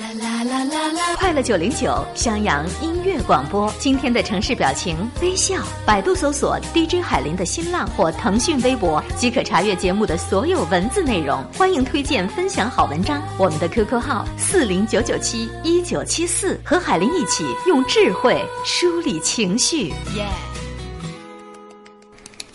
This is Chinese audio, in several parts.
啦啦啦啦啦！快乐九零九襄阳音乐广播，今天的城市表情微笑。百度搜索 DJ 海林的新浪或腾讯微博，即可查阅节目的所有文字内容。欢迎推荐分享好文章。我们的 QQ 号四零九九七一九七四，和海林一起用智慧梳理情绪。耶！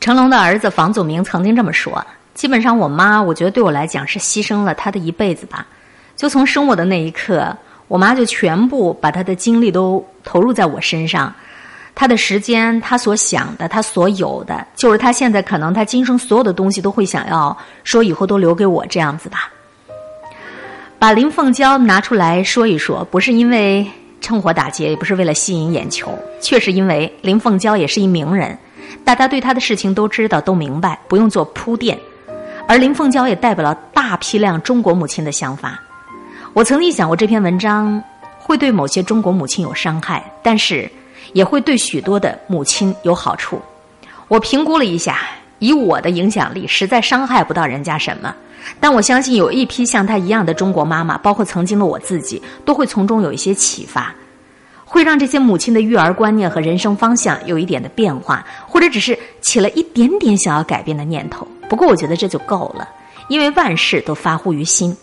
成龙的儿子房祖名曾经这么说：“基本上，我妈，我觉得对我来讲是牺牲了她的一辈子吧。”就从生我的那一刻，我妈就全部把她的精力都投入在我身上，她的时间，她所想的，她所有的，就是她现在可能她今生所有的东西都会想要说以后都留给我这样子吧。把林凤娇拿出来说一说，不是因为趁火打劫，也不是为了吸引眼球，确实因为林凤娇也是一名人，大家对她的事情都知道都明白，不用做铺垫。而林凤娇也代表了大批量中国母亲的想法。我曾经想过这篇文章会对某些中国母亲有伤害，但是也会对许多的母亲有好处。我评估了一下，以我的影响力，实在伤害不到人家什么。但我相信有一批像她一样的中国妈妈，包括曾经的我自己，都会从中有一些启发，会让这些母亲的育儿观念和人生方向有一点的变化，或者只是起了一点点想要改变的念头。不过我觉得这就够了，因为万事都发乎于心。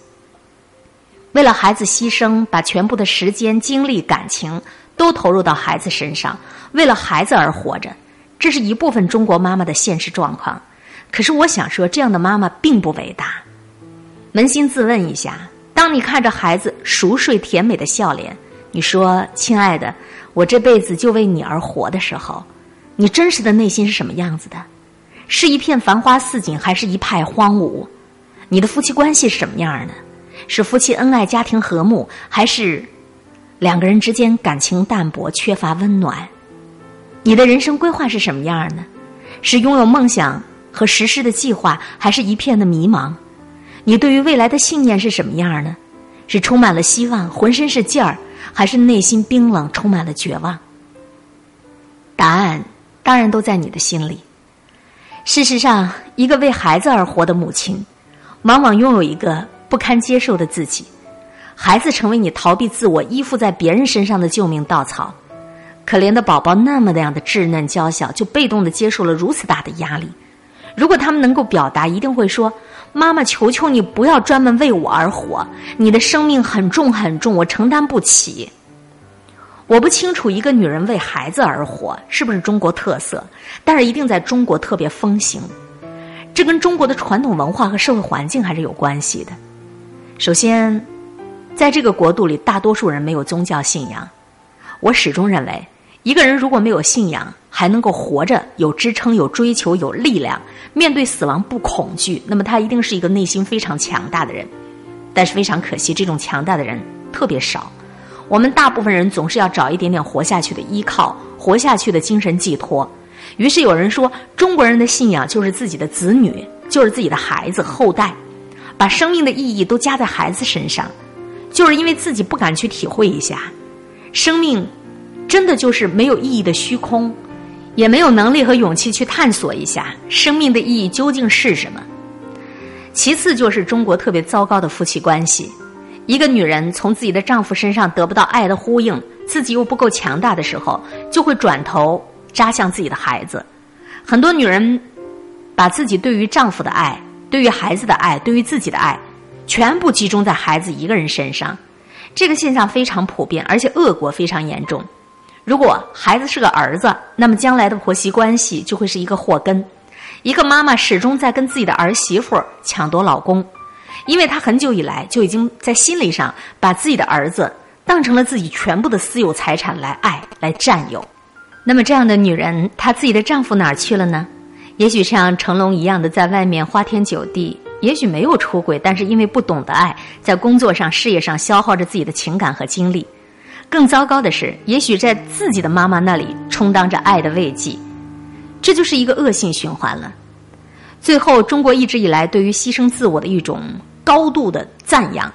为了孩子牺牲，把全部的时间、精力、感情都投入到孩子身上，为了孩子而活着，这是一部分中国妈妈的现实状况。可是我想说，这样的妈妈并不伟大。扪心自问一下：当你看着孩子熟睡甜美的笑脸，你说“亲爱的，我这辈子就为你而活”的时候，你真实的内心是什么样子的？是一片繁花似锦，还是一派荒芜？你的夫妻关系是什么样儿的？是夫妻恩爱、家庭和睦，还是两个人之间感情淡薄、缺乏温暖？你的人生规划是什么样呢？是拥有梦想和实施的计划，还是一片的迷茫？你对于未来的信念是什么样呢？是充满了希望、浑身是劲儿，还是内心冰冷、充满了绝望？答案当然都在你的心里。事实上，一个为孩子而活的母亲，往往拥有一个。不堪接受的自己，孩子成为你逃避自我、依附在别人身上的救命稻草。可怜的宝宝那么那样的稚嫩娇小，就被动的接受了如此大的压力。如果他们能够表达，一定会说：“妈妈，求求你不要专门为我而活，你的生命很重很重，我承担不起。”我不清楚一个女人为孩子而活是不是中国特色，但是一定在中国特别风行。这跟中国的传统文化和社会环境还是有关系的。首先，在这个国度里，大多数人没有宗教信仰。我始终认为，一个人如果没有信仰，还能够活着、有支撑、有追求、有力量，面对死亡不恐惧，那么他一定是一个内心非常强大的人。但是非常可惜，这种强大的人特别少。我们大部分人总是要找一点点活下去的依靠，活下去的精神寄托。于是有人说，中国人的信仰就是自己的子女，就是自己的孩子、后代。把生命的意义都加在孩子身上，就是因为自己不敢去体会一下，生命真的就是没有意义的虚空，也没有能力和勇气去探索一下生命的意义究竟是什么。其次就是中国特别糟糕的夫妻关系，一个女人从自己的丈夫身上得不到爱的呼应，自己又不够强大的时候，就会转头扎向自己的孩子。很多女人把自己对于丈夫的爱。对于孩子的爱，对于自己的爱，全部集中在孩子一个人身上，这个现象非常普遍，而且恶果非常严重。如果孩子是个儿子，那么将来的婆媳关系就会是一个祸根。一个妈妈始终在跟自己的儿媳妇抢夺老公，因为她很久以来就已经在心理上把自己的儿子当成了自己全部的私有财产来爱、来占有。那么这样的女人，她自己的丈夫哪儿去了呢？也许像成龙一样的在外面花天酒地，也许没有出轨，但是因为不懂得爱，在工作上、事业上消耗着自己的情感和精力。更糟糕的是，也许在自己的妈妈那里充当着爱的慰藉，这就是一个恶性循环了。最后，中国一直以来对于牺牲自我的一种高度的赞扬，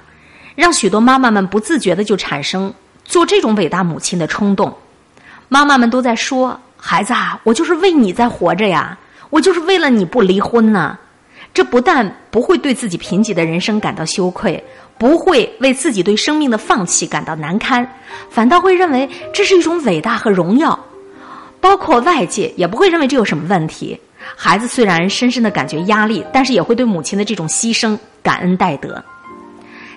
让许多妈妈们不自觉的就产生做这种伟大母亲的冲动。妈妈们都在说：“孩子啊，我就是为你在活着呀。”我就是为了你不离婚呢，这不但不会对自己贫瘠的人生感到羞愧，不会为自己对生命的放弃感到难堪，反倒会认为这是一种伟大和荣耀。包括外界也不会认为这有什么问题。孩子虽然深深的感觉压力，但是也会对母亲的这种牺牲感恩戴德。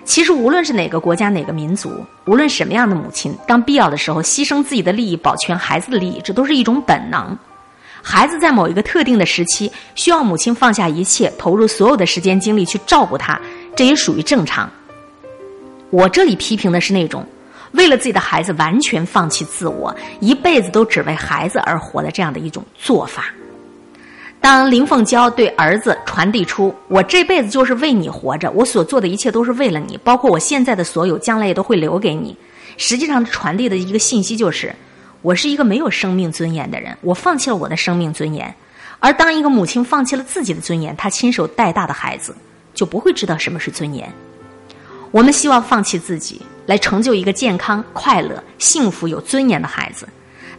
其实，无论是哪个国家、哪个民族，无论什么样的母亲，当必要的时候牺牲自己的利益，保全孩子的利益，这都是一种本能。孩子在某一个特定的时期，需要母亲放下一切，投入所有的时间精力去照顾他，这也属于正常。我这里批评的是那种为了自己的孩子完全放弃自我，一辈子都只为孩子而活的这样的一种做法。当林凤娇对儿子传递出“我这辈子就是为你活着，我所做的一切都是为了你，包括我现在的所有，将来也都会留给你”，实际上传递的一个信息就是：我是一个没有生命尊严的人，我放弃了我的生命尊严。而当一个母亲放弃了自己的尊严，她亲手带大的孩子就不会知道什么是尊严。我们希望放弃自己，来成就一个健康、快乐、幸福、有尊严的孩子。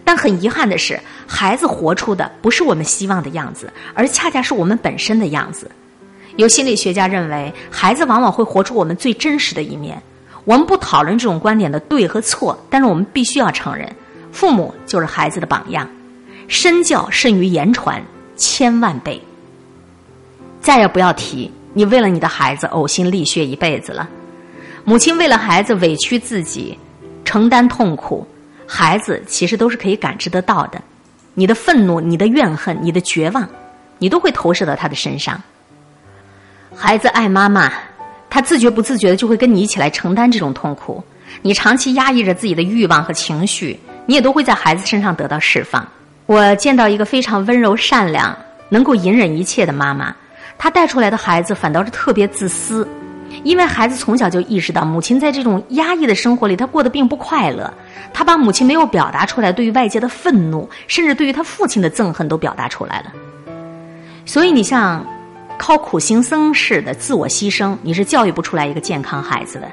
但很遗憾的是，孩子活出的不是我们希望的样子，而恰恰是我们本身的样子。有心理学家认为，孩子往往会活出我们最真实的一面。我们不讨论这种观点的对和错，但是我们必须要承认，父母就是孩子的榜样。身教胜于言传，千万倍。再也不要提你为了你的孩子呕心沥血一辈子了。母亲为了孩子委屈自己，承担痛苦。孩子其实都是可以感知得到的，你的愤怒、你的怨恨、你的绝望，你都会投射到他的身上。孩子爱妈妈，他自觉不自觉的就会跟你一起来承担这种痛苦。你长期压抑着自己的欲望和情绪，你也都会在孩子身上得到释放。我见到一个非常温柔、善良、能够隐忍一切的妈妈，她带出来的孩子反倒是特别自私。因为孩子从小就意识到，母亲在这种压抑的生活里，他过得并不快乐。他把母亲没有表达出来对于外界的愤怒，甚至对于他父亲的憎恨都表达出来了。所以，你像靠苦行僧似的自我牺牲，你是教育不出来一个健康孩子的。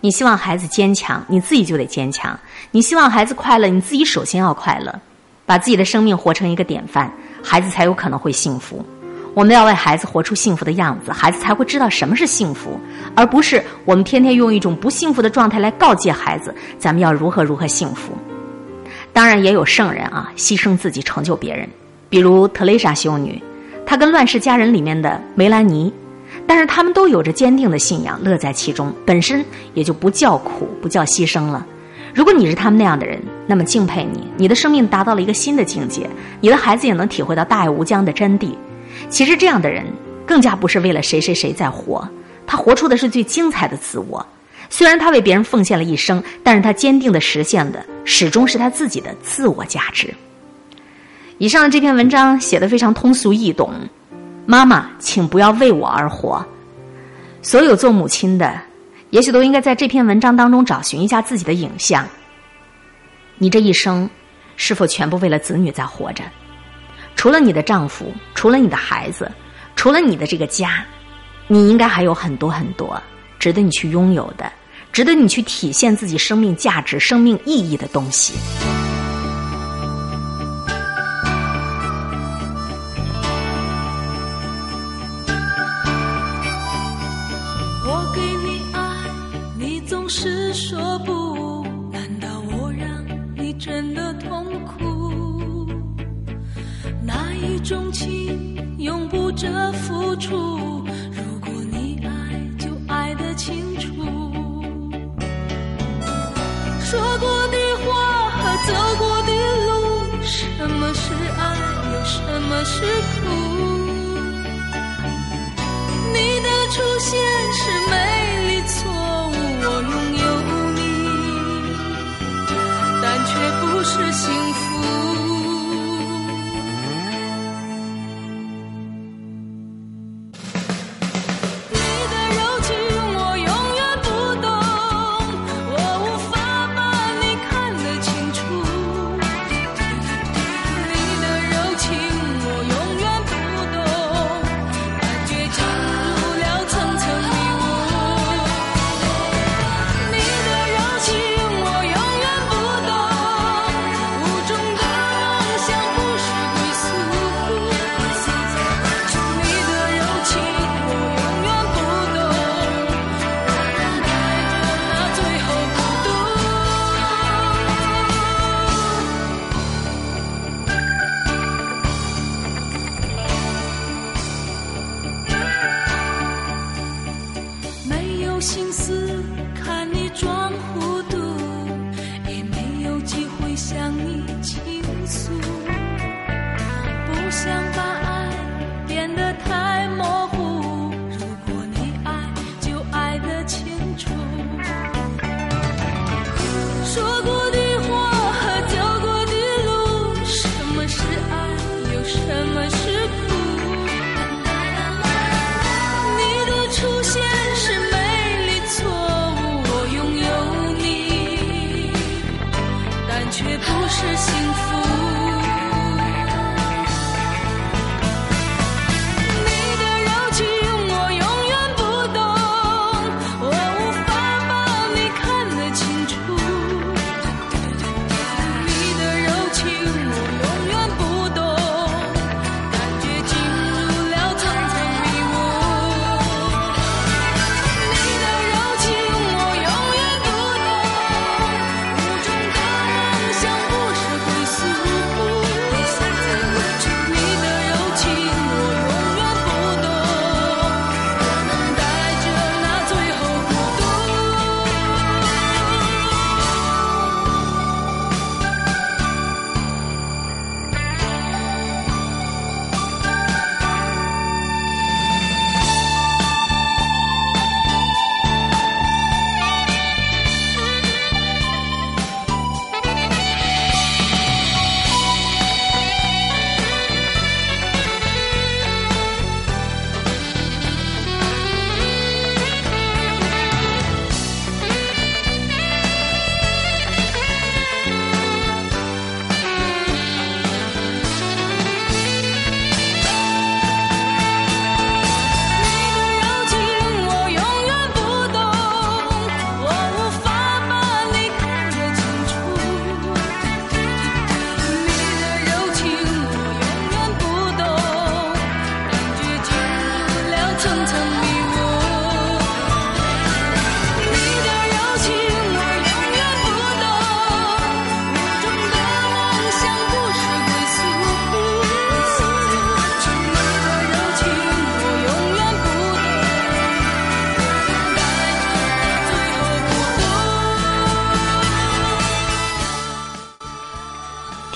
你希望孩子坚强，你自己就得坚强；你希望孩子快乐，你自己首先要快乐，把自己的生命活成一个典范，孩子才有可能会幸福。我们要为孩子活出幸福的样子，孩子才会知道什么是幸福，而不是我们天天用一种不幸福的状态来告诫孩子，咱们要如何如何幸福。当然，也有圣人啊，牺牲自己成就别人，比如特蕾莎修女，她跟《乱世佳人》里面的梅兰妮，但是他们都有着坚定的信仰，乐在其中，本身也就不叫苦，不叫牺牲了。如果你是他们那样的人，那么敬佩你，你的生命达到了一个新的境界，你的孩子也能体会到大爱无疆的真谛。其实这样的人更加不是为了谁谁谁在活，他活出的是最精彩的自我。虽然他为别人奉献了一生，但是他坚定的实现的始终是他自己的自我价值。以上这篇文章写的非常通俗易懂，妈妈，请不要为我而活。所有做母亲的，也许都应该在这篇文章当中找寻一下自己的影像。你这一生，是否全部为了子女在活着？除了你的丈夫，除了你的孩子，除了你的这个家，你应该还有很多很多值得你去拥有的，值得你去体现自己生命价值、生命意义的东西。说过的话和走过的路，什么是爱，又什么是苦？你的出现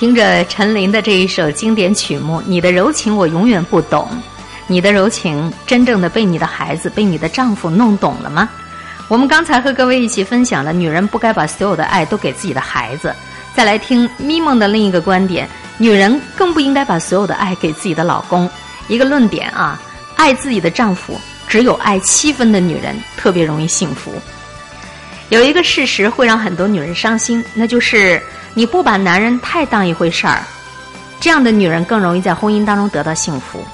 听着陈琳的这一首经典曲目，《你的柔情我永远不懂》，你的柔情真正的被你的孩子、被你的丈夫弄懂了吗？我们刚才和各位一起分享了，女人不该把所有的爱都给自己的孩子。再来听咪蒙的另一个观点，女人更不应该把所有的爱给自己的老公。一个论点啊，爱自己的丈夫，只有爱七分的女人特别容易幸福。有一个事实会让很多女人伤心，那就是你不把男人太当一回事儿，这样的女人更容易在婚姻当中得到幸福。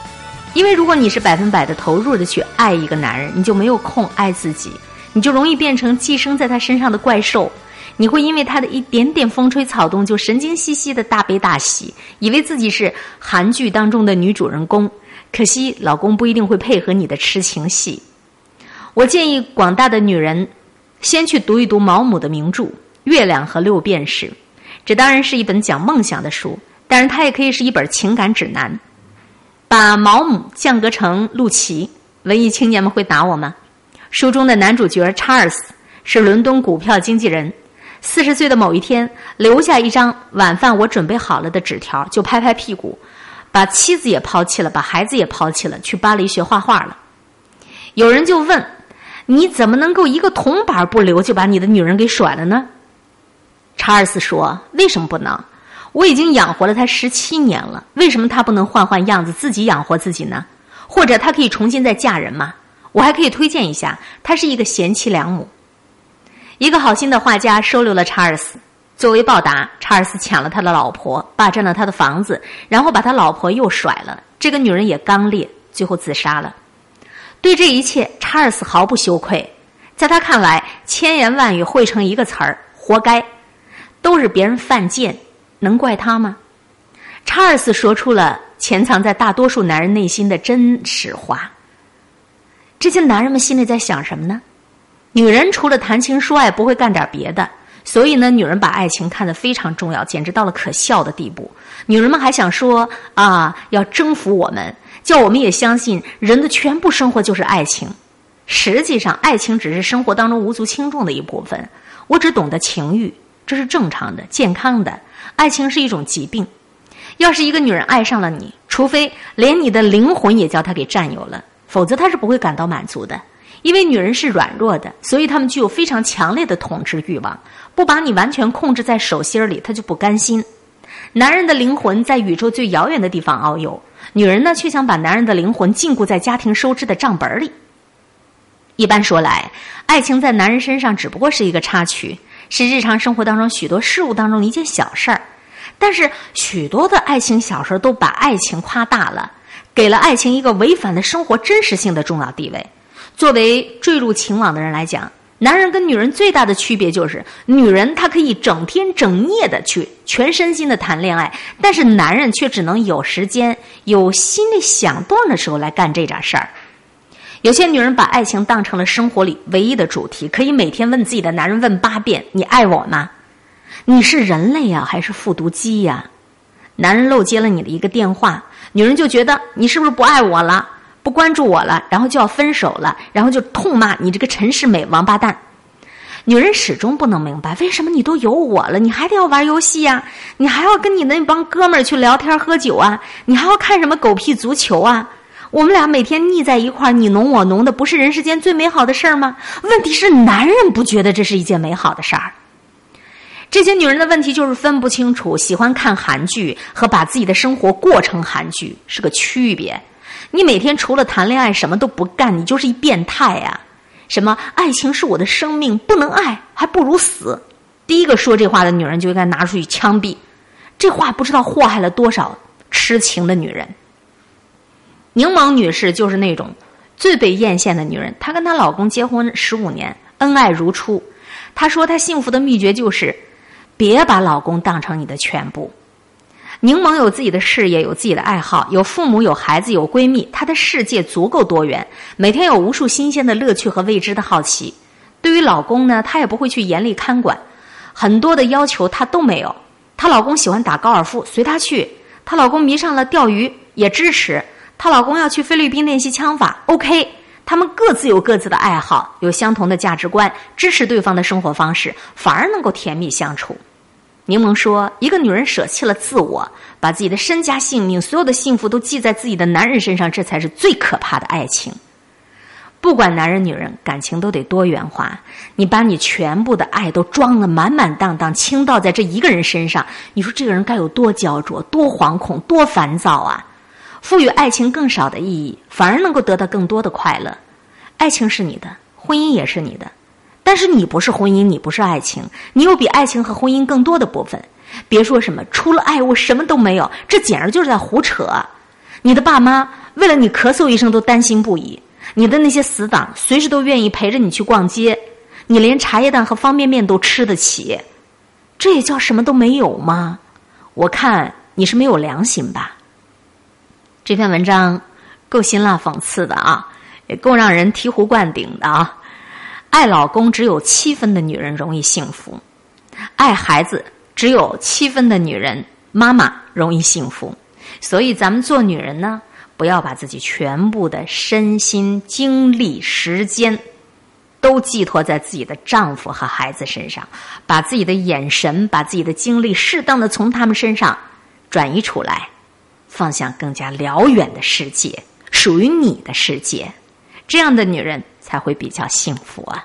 因为如果你是百分百的投入的去爱一个男人，你就没有空爱自己，你就容易变成寄生在他身上的怪兽。你会因为他的一点点风吹草动就神经兮兮的大悲大喜，以为自己是韩剧当中的女主人公。可惜老公不一定会配合你的痴情戏。我建议广大的女人先去读一读毛姆的名著《月亮和六便士》，这当然是一本讲梦想的书，但是它也可以是一本情感指南。把毛姆降格成陆琪，文艺青年们会打我吗？书中的男主角查尔斯是伦敦股票经纪人，四十岁的某一天，留下一张晚饭我准备好了的纸条，就拍拍屁股，把妻子也抛弃了，把孩子也抛弃了，去巴黎学画画了。有人就问：你怎么能够一个铜板不留就把你的女人给甩了呢？查尔斯说：“为什么不能？我已经养活了他十七年了，为什么他不能换换样子，自己养活自己呢？或者他可以重新再嫁人吗？我还可以推荐一下，她是一个贤妻良母。一个好心的画家收留了查尔斯，作为报答，查尔斯抢了他的老婆，霸占了他的房子，然后把他老婆又甩了。这个女人也刚烈，最后自杀了。对这一切，查尔斯毫不羞愧，在他看来，千言万语汇成一个词儿：活该。都是别人犯贱，能怪他吗？查尔斯说出了潜藏在大多数男人内心的真实话。这些男人们心里在想什么呢？女人除了谈情说爱，不会干点别的。所以呢，女人把爱情看得非常重要，简直到了可笑的地步。女人们还想说啊，要征服我们，叫我们也相信人的全部生活就是爱情。实际上，爱情只是生活当中无足轻重的一部分。我只懂得情欲，这是正常的、健康的。爱情是一种疾病。要是一个女人爱上了你，除非连你的灵魂也叫她给占有了，否则她是不会感到满足的。因为女人是软弱的，所以她们具有非常强烈的统治欲望。不把你完全控制在手心里，她就不甘心。男人的灵魂在宇宙最遥远的地方遨游，女人呢却想把男人的灵魂禁锢在家庭收支的账本里。一般说来，爱情在男人身上只不过是一个插曲，是日常生活当中许多事物当中的一件小事儿。但是许多的爱情小说都把爱情夸大了，给了爱情一个违反了生活真实性的重要地位。作为坠入情网的人来讲，男人跟女人最大的区别就是，女人她可以整天整夜的去全身心的谈恋爱，但是男人却只能有时间、有心里想动的时候来干这点事儿。有些女人把爱情当成了生活里唯一的主题，可以每天问自己的男人问八遍：“你爱我吗？你是人类呀，还是复读机呀？”男人漏接了你的一个电话，女人就觉得你是不是不爱我了？不关注我了，然后就要分手了，然后就痛骂你这个陈世美王八蛋。女人始终不能明白，为什么你都有我了，你还得要玩游戏呀？你还要跟你那帮哥们儿去聊天喝酒啊？你还要看什么狗屁足球啊？我们俩每天腻在一块儿，你侬我侬的，不是人世间最美好的事儿吗？问题是男人不觉得这是一件美好的事儿。这些女人的问题就是分不清楚喜欢看韩剧和把自己的生活过成韩剧是个区别。你每天除了谈恋爱什么都不干，你就是一变态呀、什么爱情是我的生命，不能爱还不如死。第一个说这话的女人就应该拿出去枪毙。这话不知道祸害了多少痴情的女人。柠檬女士就是那种最被艳羡的女人，她跟她老公结婚十五年，恩爱如初。她说她幸福的秘诀就是，别把老公当成你的全部。柠檬有自己的事业，有自己的爱好，有父母，有孩子，有闺蜜，她的世界足够多元，每天有无数新鲜的乐趣和未知的好奇。对于老公呢，她也不会去严厉看管，很多的要求她都没有。她老公喜欢打高尔夫，随她去；她老公迷上了钓鱼，也支持。她老公要去菲律宾练习枪法，OK。他们各自有各自的爱好，有相同的价值观，支持对方的生活方式，反而能够甜蜜相处。柠檬说：“一个女人舍弃了自我，把自己的身家性命、所有的幸福都记在自己的男人身上，这才是最可怕的爱情。不管男人女人，感情都得多元化。你把你全部的爱都装了满满当当，倾倒在这一个人身上，你说这个人该有多焦灼、多惶恐、多烦躁啊！赋予爱情更少的意义，反而能够得到更多的快乐。爱情是你的，婚姻也是你的。”但是你不是婚姻，你不是爱情，你有比爱情和婚姻更多的部分。别说什么除了爱我什么都没有，这简直就是在胡扯。你的爸妈为了你咳嗽一声都担心不已，你的那些死党随时都愿意陪着你去逛街，你连茶叶蛋和方便面都吃得起，这也叫什么都没有吗？我看你是没有良心吧。这篇文章够辛辣讽刺的啊，也够让人醍醐灌顶的啊。爱老公只有七分的女人容易幸福，爱孩子只有七分的女人妈妈容易幸福。所以咱们做女人呢，不要把自己全部的身心、精力、时间都寄托在自己的丈夫和孩子身上，把自己的眼神、把自己的精力适当的从他们身上转移出来，放向更加辽远的世界，属于你的世界。这样的女人才会比较幸福啊。